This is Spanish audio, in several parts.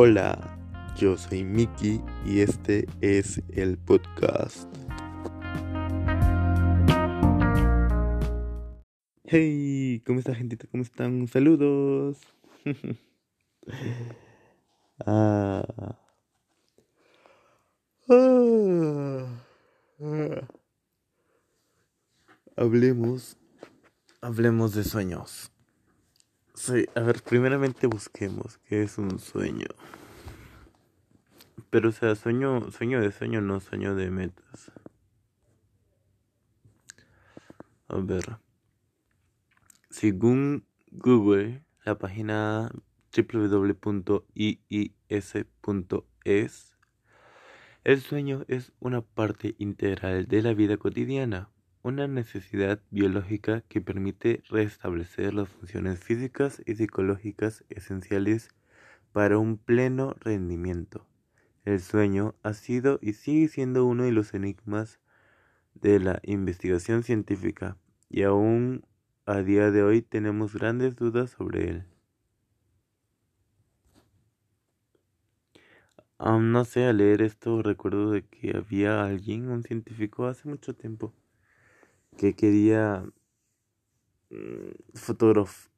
Hola, yo soy Miki y este es el podcast. Hey, ¿cómo está gentita? ¿Cómo están? Saludos. ah. Ah. Ah. Hablemos, hablemos de sueños. Sí, a ver, primeramente busquemos qué es un sueño. Pero o sea, sueño, sueño de sueño, no sueño de metas. A ver. Según Google, la página www.iis.es, el sueño es una parte integral de la vida cotidiana una necesidad biológica que permite restablecer las funciones físicas y psicológicas esenciales para un pleno rendimiento. El sueño ha sido y sigue siendo uno de los enigmas de la investigación científica y aún a día de hoy tenemos grandes dudas sobre él. Aún no sé, al leer esto recuerdo de que había alguien, un científico, hace mucho tiempo, que quería mm,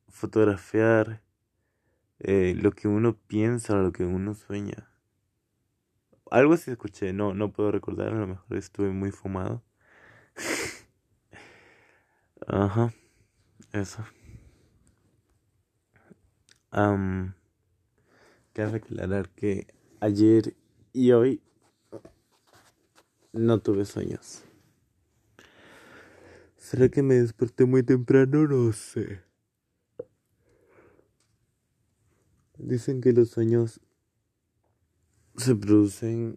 fotografiar eh, lo que uno piensa, lo que uno sueña. Algo así escuché, no, no puedo recordar, a lo mejor estuve muy fumado. Ajá, eso. Um, cabe aclarar que ayer y hoy no tuve sueños. ¿Será que me desperté muy temprano? No sé. Dicen que los sueños se producen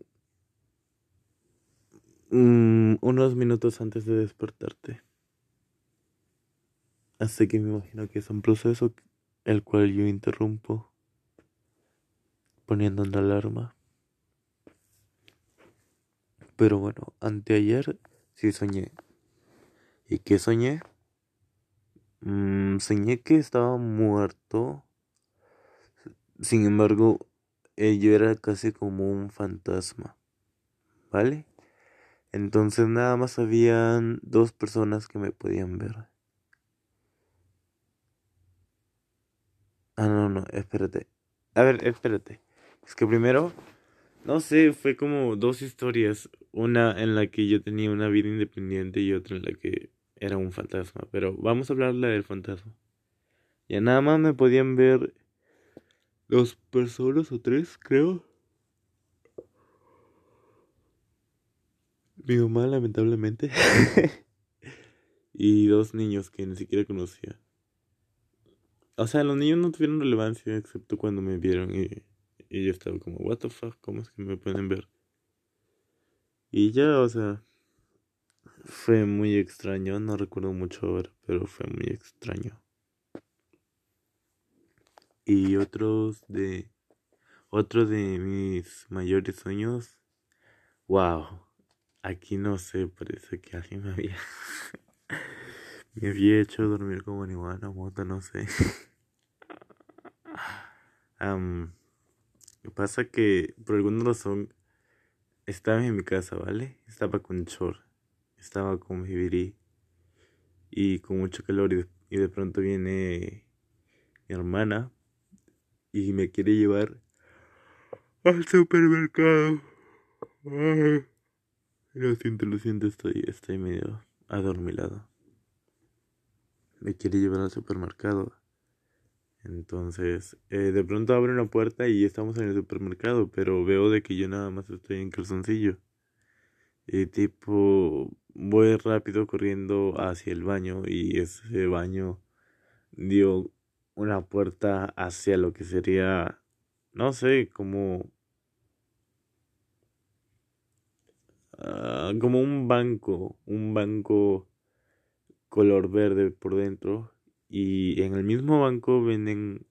mm, unos minutos antes de despertarte. Así que me imagino que es un proceso el cual yo interrumpo poniendo una alarma. Pero bueno, anteayer sí soñé ¿Y qué soñé? Mm, soñé que estaba muerto. Sin embargo, eh, yo era casi como un fantasma. ¿Vale? Entonces nada más habían dos personas que me podían ver. Ah, no, no, espérate. A ver, espérate. Es que primero, no sé, fue como dos historias. Una en la que yo tenía una vida independiente y otra en la que era un fantasma. Pero vamos a hablarle del fantasma. Ya nada más me podían ver dos personas o tres, creo. Mi mamá, lamentablemente. y dos niños que ni siquiera conocía. O sea, los niños no tuvieron relevancia excepto cuando me vieron y, y yo estaba como, what the fuck, ¿cómo es que me pueden ver? Y ya, o sea, fue muy extraño, no recuerdo mucho ahora, pero fue muy extraño. Y otros de otro de mis mayores sueños, wow, aquí no sé, parece que alguien me había me había hecho dormir como marihuana, mota, no sé. um, pasa que por alguna razón estaba en mi casa, ¿vale? Estaba con short estaba con mi y con mucho calor y de, pronto viene mi hermana y me quiere llevar al supermercado. Lo siento, lo siento, estoy, estoy medio adormilado. Me quiere llevar al supermercado. Entonces, eh, de pronto abre una puerta y estamos en el supermercado, pero veo de que yo nada más estoy en calzoncillo. Y tipo, voy rápido corriendo hacia el baño y ese baño dio una puerta hacia lo que sería, no sé, como... Ah, como un banco, un banco color verde por dentro y en el mismo banco venden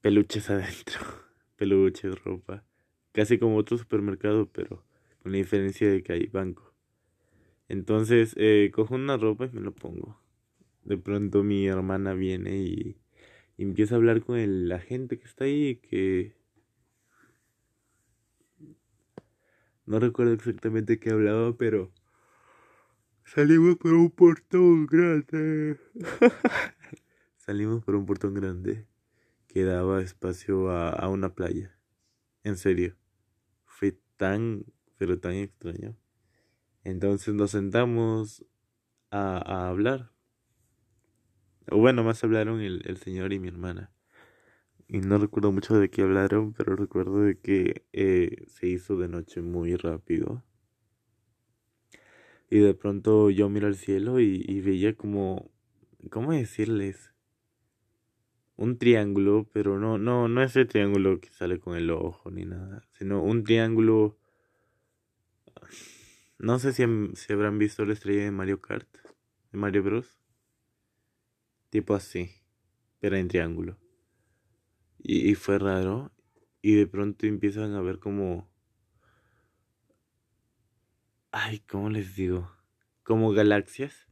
peluches adentro, peluches, ropa, casi como otro supermercado, pero con la diferencia de que hay banco. Entonces, eh, cojo una ropa y me lo pongo. De pronto mi hermana viene y, empieza a hablar con el, la gente que está ahí que... No recuerdo exactamente qué hablaba, pero... Salimos por un portón grande. Salimos por un portón grande que daba espacio a, a una playa. En serio. Fue tan, pero tan extraño. Entonces nos sentamos a, a hablar. Bueno, más hablaron el, el señor y mi hermana y no recuerdo mucho de qué hablaron, pero recuerdo de que eh, se hizo de noche muy rápido. Y de pronto yo miro al cielo y, veía como, ¿cómo decirles? Un triángulo, pero no, no, no ese triángulo que sale con el ojo ni nada, sino un triángulo. No sé si, habrán visto la estrella de Mario Kart, de Mario Bros. Tipo así, pero en triángulo. Y, fue raro. Y de pronto empiezan a ver como... Ay, ¿cómo les digo? Como galaxias.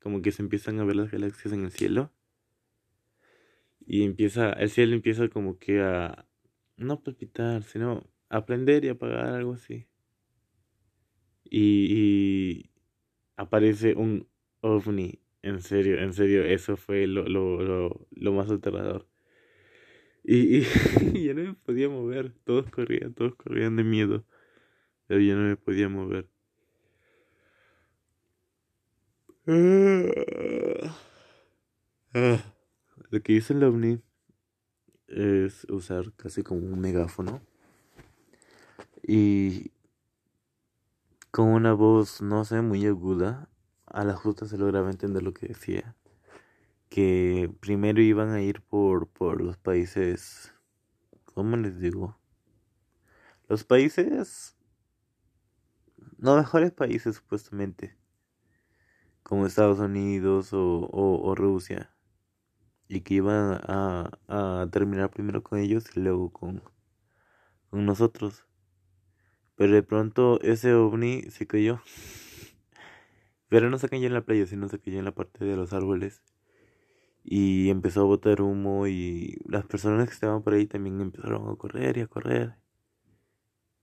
Como que se empiezan a ver las galaxias en el cielo. Y empieza, el cielo empieza como que a... No palpitar, sino a prender y apagar, algo así. Y, aparece un ovni. En serio, en serio, eso fue lo, lo, lo, lo más aterrador. Y, y ya no me podía mover. Todos corrían, todos corrían de miedo. Pero yo no me podía mover. Ah, lo que hizo el ovni es usar casi como un megáfono y con una voz, no sé, muy aguda, a la justa se lograba entender lo que decía que primero iban a ir por, por los países, ¿cómo les digo? Los países, no mejores países supuestamente, como Estados Unidos o, o, Rusia, y que iban a, a, terminar primero con ellos y luego con, con nosotros. Pero de pronto ese ovni se cayó. Pero no se cayó en la playa, sino se cayó en la parte de los árboles y empezó a botar humo y las personas que estaban por ahí también empezaron a correr y a correr.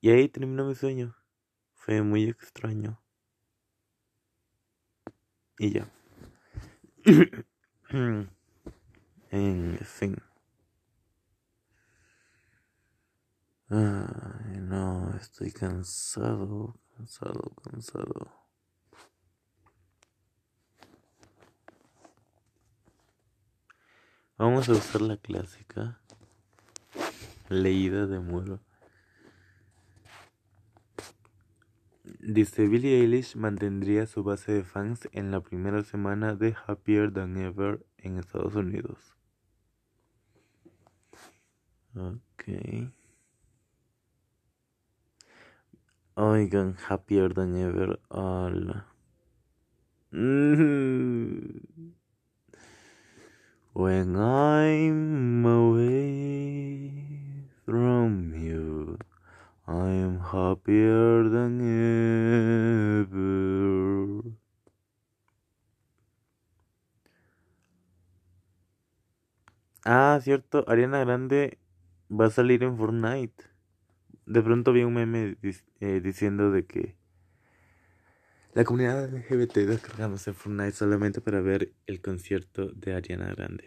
Y ahí terminó mi sueño. Fue muy extraño. Y ya. en fin. Ay, no, estoy cansado, cansado, cansado. Vamos a usar la clásica leída de Muro. Dice Billie Eilish mantendría su base de fans en la primera semana de Happier Than Ever en Estados Unidos. Ok. Oigan, Happier Than Ever. Hola. When I'm away from you, I'm happier than ever. Ah, cierto, Ariana Grande va a salir en Fortnite. De pronto vi un meme eh, diciendo de que la comunidad LGBT descargándose Fortnite solamente para ver el concierto de Ariana Grande.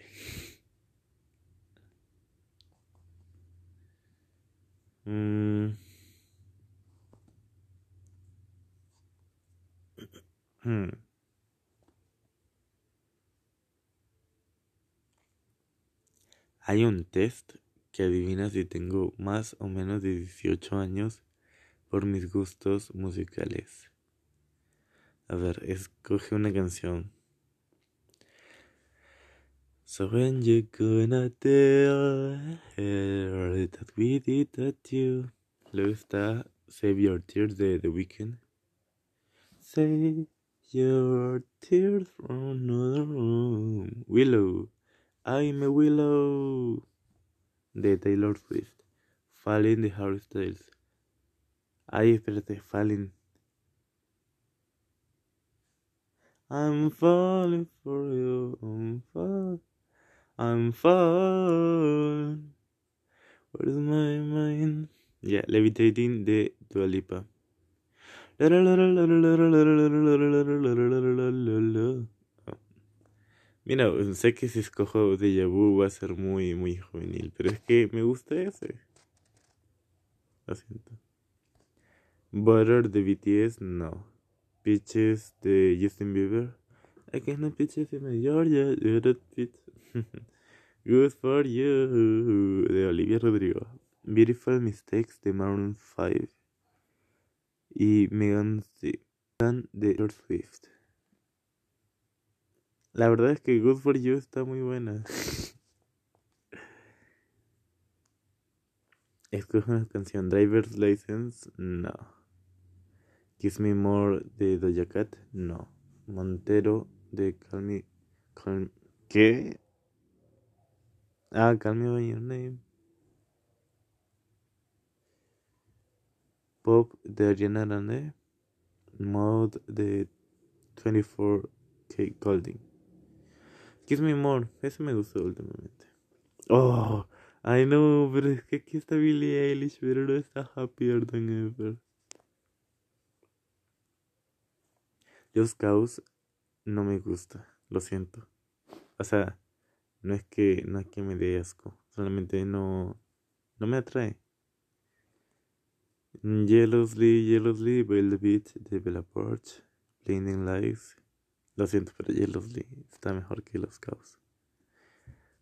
Mm. Hmm. Hay un test que adivina si tengo más o menos de 18 años por mis gustos musicales. A ver, escoge una canción. So when you gonna tell her that we did that you Luego está Save Your Tears de The Weeknd. Save your tears from another room. Willow. I'm a Willow. De Taylor Swift. Falling de Harry Styles. Ay, espérate, Falling. I'm falling for you. I'm falling. I'm falling. Where's my mind? Yeah, Levitating de Dua Lipa. Mira, sé que si escojo de Vu va a ser muy, muy juvenil, pero es que me gusta ese. Lo siento. Butter de BTS, no. Peaches de Justin Bieber. I can't peaches in my Georgia. Good for you. De Olivia Rodrigo. Beautiful Mistakes de Maroon 5. Y Megan C. de George Swift. La verdad es que Good for You está muy buena. Escoge una canción. Driver's License, no. Kiss Me More de Doja Cat, no. Montero de Call Me. ¿Qué? Ah, Call Me Your Name. Pop de Ariana Grande. Mode de 24K Golding. Kiss Me More. Ese me gustó últimamente. Oh, I know, pero es que aquí está Billie Eilish, pero no está happier than ever. Just Cause no me gusta, lo siento. O sea, no es que no es que me dé asco, solamente no no me atrae. Jealously, Jealously, By the Bella Porch, Blinding Lights. Lo siento, pero Jealously está mejor que Los Caos.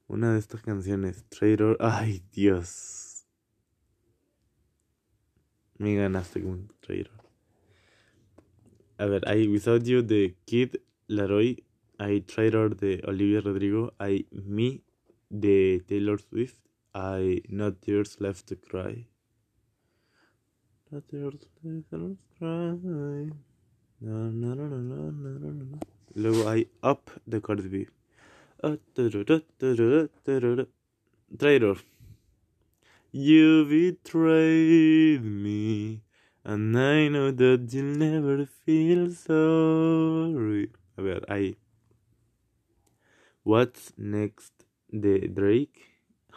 Una de estas canciones, Trader. Ay, Dios. Me ganaste con Trader. A ver, hay Without You de Kid Laroi. Hay Trader de Olivia Rodrigo. Hay Me de Taylor Swift. Hay Not Tears Left to Cry. Not Tears Left to Cry. No, no, no, no, no, no, no. Luego hay Up de Cardi B. Uh, Trader. You betrayed me, and I know that you'll never feel sorry. Ver, ahí. What's Next de Drake,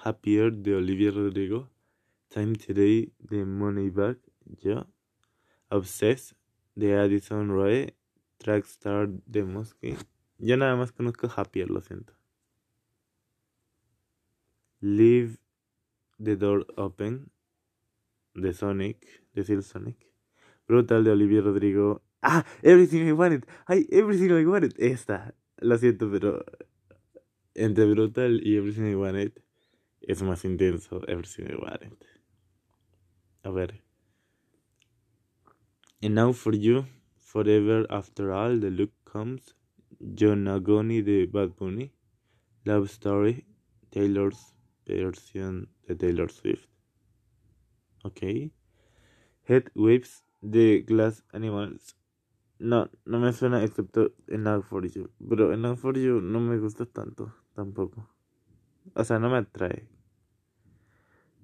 Happier de Olivia Rodrigo, Time Today de Moneybag, ya. Obsessed de Addison Rae, Trackstar de Mosque. Yo nada más conozco Happier, lo siento. Leave the Door Open de Sonic, de Seal Sonic. Brutal de Olivia Rodrigo. Ah, Everything I Wanted. Ay, Everything I Wanted. Esta. Lo siento, pero entre Brutal y Everything I Wanted es más intenso Everything I Wanted. A ver. And now for you, Forever After All, The Look Comes. John Agoni de Bad Bunny. Love Story, Taylor's versión de Taylor Swift. Ok. Head Waves de Glass Animals. No, no me suena excepto en Love for You. Pero en Love for You no me gusta tanto tampoco. O sea, no me atrae.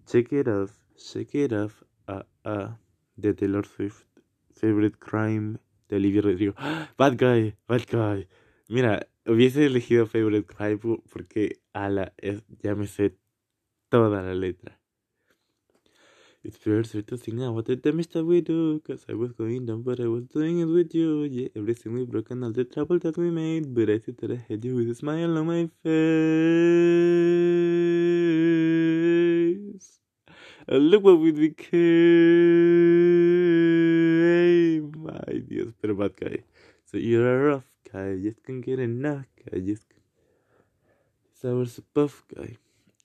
Check It Off, Check It Off, ah, ah, de Taylor Swift. Favorite Crime de Olivia Rodrigo. Bad Guy, Bad Guy. Mira, hubiese elegido Favorite Crime porque ala, es, ya me sé toda la letra. It's fair to think about the damage that we do, cause I was going down, but I was doing it with you. Yeah, everything we broke and all the trouble that we made, but I said that I had you with a smile on my face. And look what we became. Ay, Dios, pero bad guy. So you're a rough guy, just can't get enough guy, just. So I was a buff guy.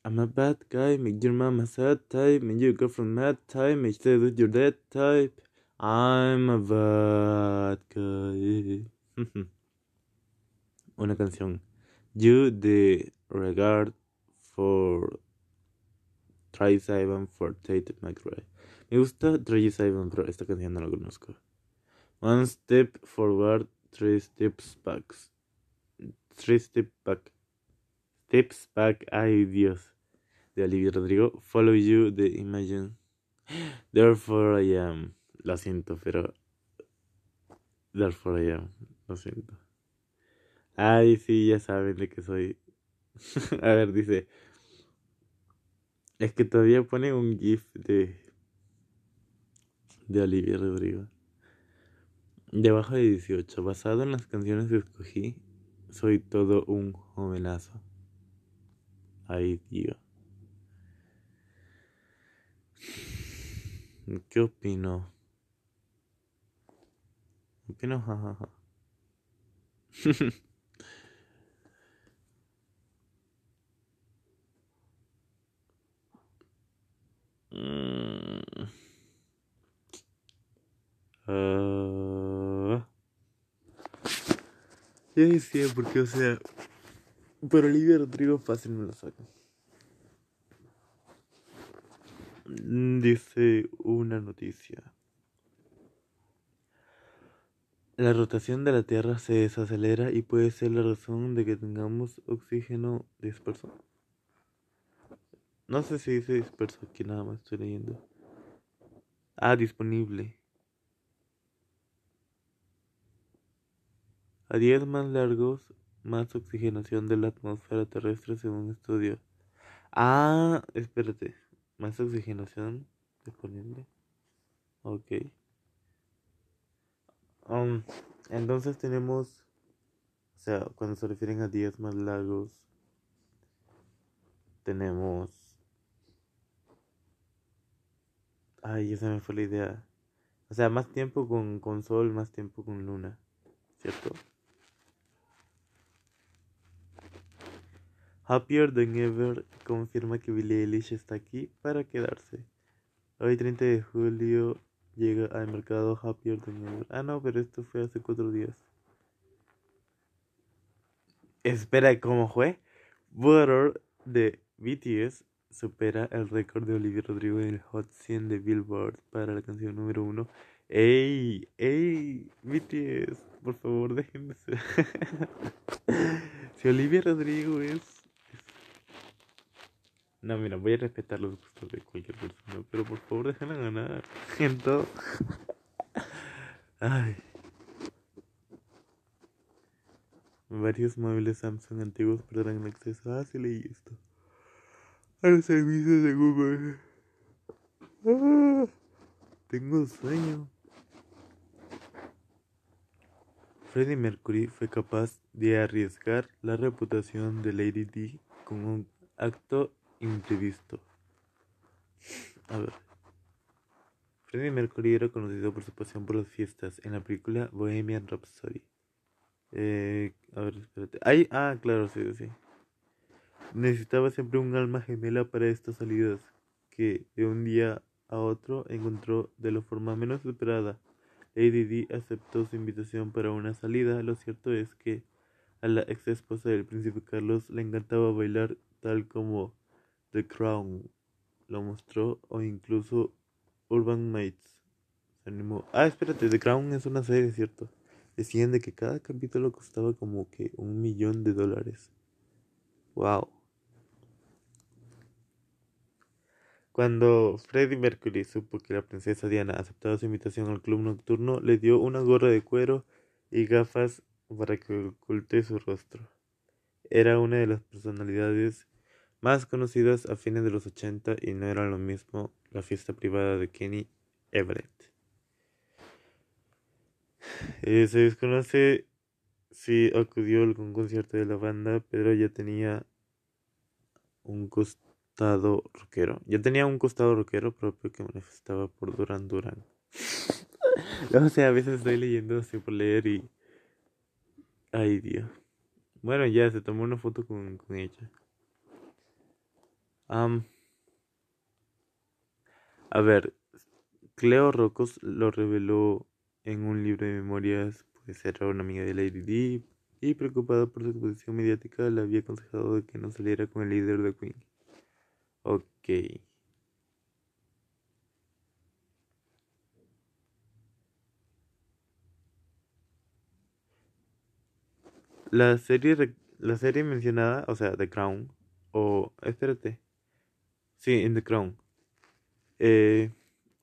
I'm a bad guy, make your mama sad type, make your girlfriend mad type, make stay with your dead type. I'm a bad guy. Una canción. You the regard for Travis Ivan for Tate McRae. Me gusta Travis Ivan, pero esta canción no la conozco. One step forward, three steps back. Three steps back. Steps Back, ay Dios, de Olivia Rodrigo. Follow You de Imagine. Therefore I Am. Lo siento, pero. Therefore I Am. Lo siento. Ay, sí, ya saben de qué soy. A ver, dice. Es que todavía pone un GIF de. de Olivia Rodrigo. Debajo de 18, basado en las canciones que escogí, soy todo un jovenazo. Ay, Dios. ¿Qué opino? Opino jajaja. mm. Ya decía, porque, o sea, pero Olivia Rodrigo fácil me lo saca. Dice una noticia. La rotación de la Tierra se desacelera y puede ser la razón de que tengamos oxígeno disperso. No sé si dice disperso, aquí nada más estoy leyendo. Ah, disponible. A días más largos, más oxigenación de la atmósfera terrestre según estudio. Ah, espérate. Más oxigenación disponible. Ok. Um, entonces tenemos, o sea, cuando se refieren a días más largos, tenemos... Ay, esa me fue la idea. O sea, más tiempo con, con sol, más tiempo con luna, ¿cierto? Happier Than Ever confirma que Billie Eilish está aquí para quedarse. Hoy 30 de julio llega al mercado Happier Than Ever. Ah, no, pero esto fue hace cuatro días. Espera, ¿cómo fue? Water de BTS supera el récord de Olivia Rodrigo en el Hot 100 de Billboard para la canción número uno. ¡Ey! ¡Ey! BTS, por favor, déjenme si Olivia Rodrigo es no, mira, voy a respetar los gustos de cualquier persona, pero por favor déjenla ganar en todo. Ay. Varios móviles Samsung antiguos perderán acceso. Ah, sí leí esto. A los servicios de Google. Ah, tengo sueño. Freddie Mercury fue capaz de arriesgar la reputación de Lady D con un acto imprevisto. A ver. Freddie Mercury era conocido por su pasión por las fiestas en la película Bohemian Rhapsody. Eh, a ver, espérate. Ah, claro, sí, sí. Necesitaba siempre un alma gemela para estas salidas, que de un día a otro encontró de la forma menos esperada. Lady D aceptó su invitación para una salida. Lo cierto es que a la ex esposa del príncipe Carlos le encantaba bailar tal como The Crown lo mostró o incluso Urban Mates se animó. Ah, espérate, The Crown es una serie, ¿cierto? Decían de que cada capítulo costaba como que un millón de dólares. Wow. Cuando Freddie Mercury supo que la princesa Diana aceptaba su invitación al club nocturno, le dio una gorra de cuero y gafas para que oculte su rostro. Era una de las personalidades más conocidas a fines de los 80 y no era lo mismo la fiesta privada de Kenny Everett. Eh, se desconoce si acudió a algún concierto de la banda, pero ya tenía un costado rockero. Ya tenía un costado rockero propio que manifestaba por Duran Duran. o sea, a veces estoy leyendo así por leer y... Ay, Dios. Bueno, ya se tomó una foto con, con ella a ver, Cleo Rocos lo reveló en un libro de memorias, pues era una amiga de Lady D y preocupada por su exposición mediática le había aconsejado de que no saliera con el líder de Queen. Ok. La serie, la serie mencionada, o sea, The Crown, o espérate, Sí, en The Crown. Eh,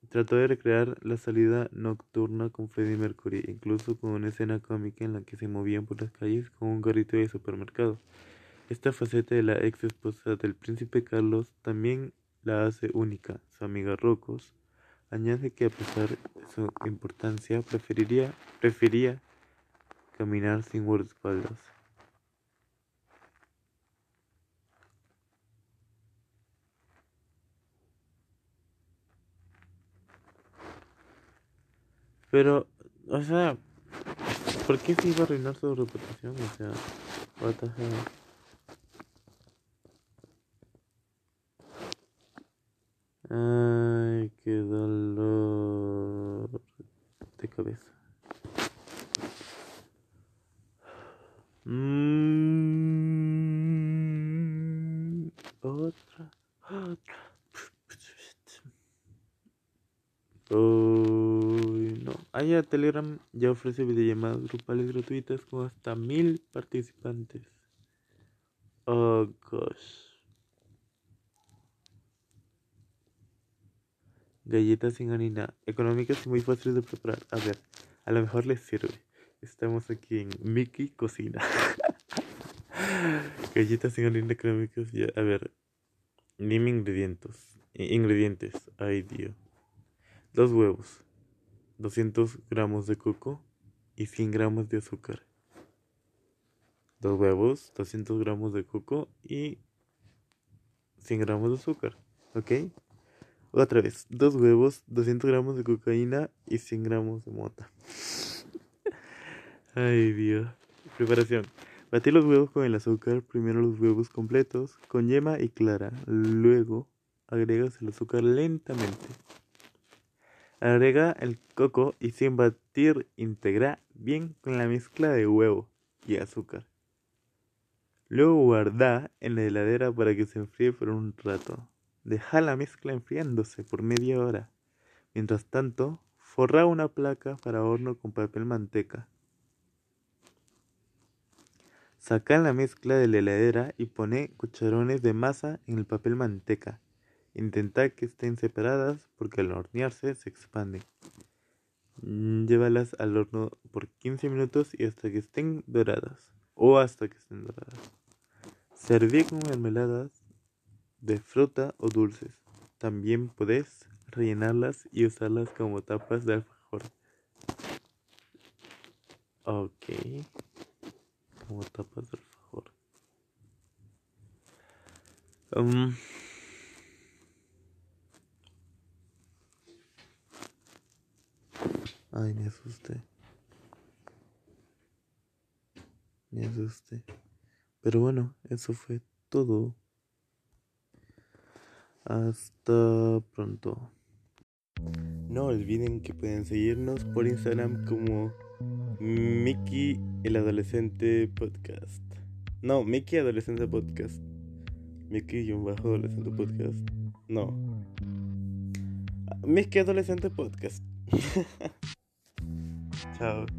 trató de recrear la salida nocturna con Freddie Mercury, incluso con una escena cómica en la que se movían por las calles con un carrito de supermercado. Esta faceta de la ex esposa del príncipe Carlos también la hace única. Su amiga Rocos Añade que a pesar de su importancia, preferiría, prefería caminar sin guardaespaldas. Pero, o sea, ¿por qué se iba a arruinar su reputación? O sea, what the? Ay, qué dolor de cabeza. Mm, otra, otra. Uy, no. Ah, ya, Telegram ya ofrece videollamadas grupales gratuitas con hasta mil participantes. Oh, gosh. Galletas sin harina, económicas y muy fáciles de preparar. A ver, a lo mejor les sirve. Estamos aquí en Mickey Cocina. Galletas sin harina económicas. Ya. A ver, dime ingredientes. Ingredientes. Ay, Dios. Dos huevos, 200 gramos de coco y 100 gramos de azúcar. Dos huevos, 200 gramos de coco y 100 gramos de azúcar. ¿Ok? Otra vez, dos huevos, 200 gramos de cocaína y 100 gramos de mota. Ay, Dios. Preparación. Batir los huevos con el azúcar, primero los huevos completos, con yema y clara. Luego agregas el azúcar lentamente. Agrega el coco y sin batir integra bien con la mezcla de huevo y azúcar. Luego guarda en la heladera para que se enfríe por un rato. Deja la mezcla enfriándose por media hora. Mientras tanto, forra una placa para horno con papel manteca. Saca la mezcla de la heladera y pone cucharones de masa en el papel manteca. Intenta que estén separadas porque al hornearse se expanden. Mm, llévalas al horno por 15 minutos y hasta que estén doradas. O hasta que estén doradas. Serví con mermeladas de fruta o dulces. También puedes rellenarlas y usarlas como tapas de alfajor. Ok. Como tapas de alfajor. Um, Ay, me asusté. Me asusté. Pero bueno, eso fue todo. Hasta pronto. No olviden que pueden seguirnos por Instagram como Mickey el Adolescente Podcast. No, Mickey Adolescente Podcast. Mickey-Adolescente Podcast. No. Mickey Adolescente Podcast. plateau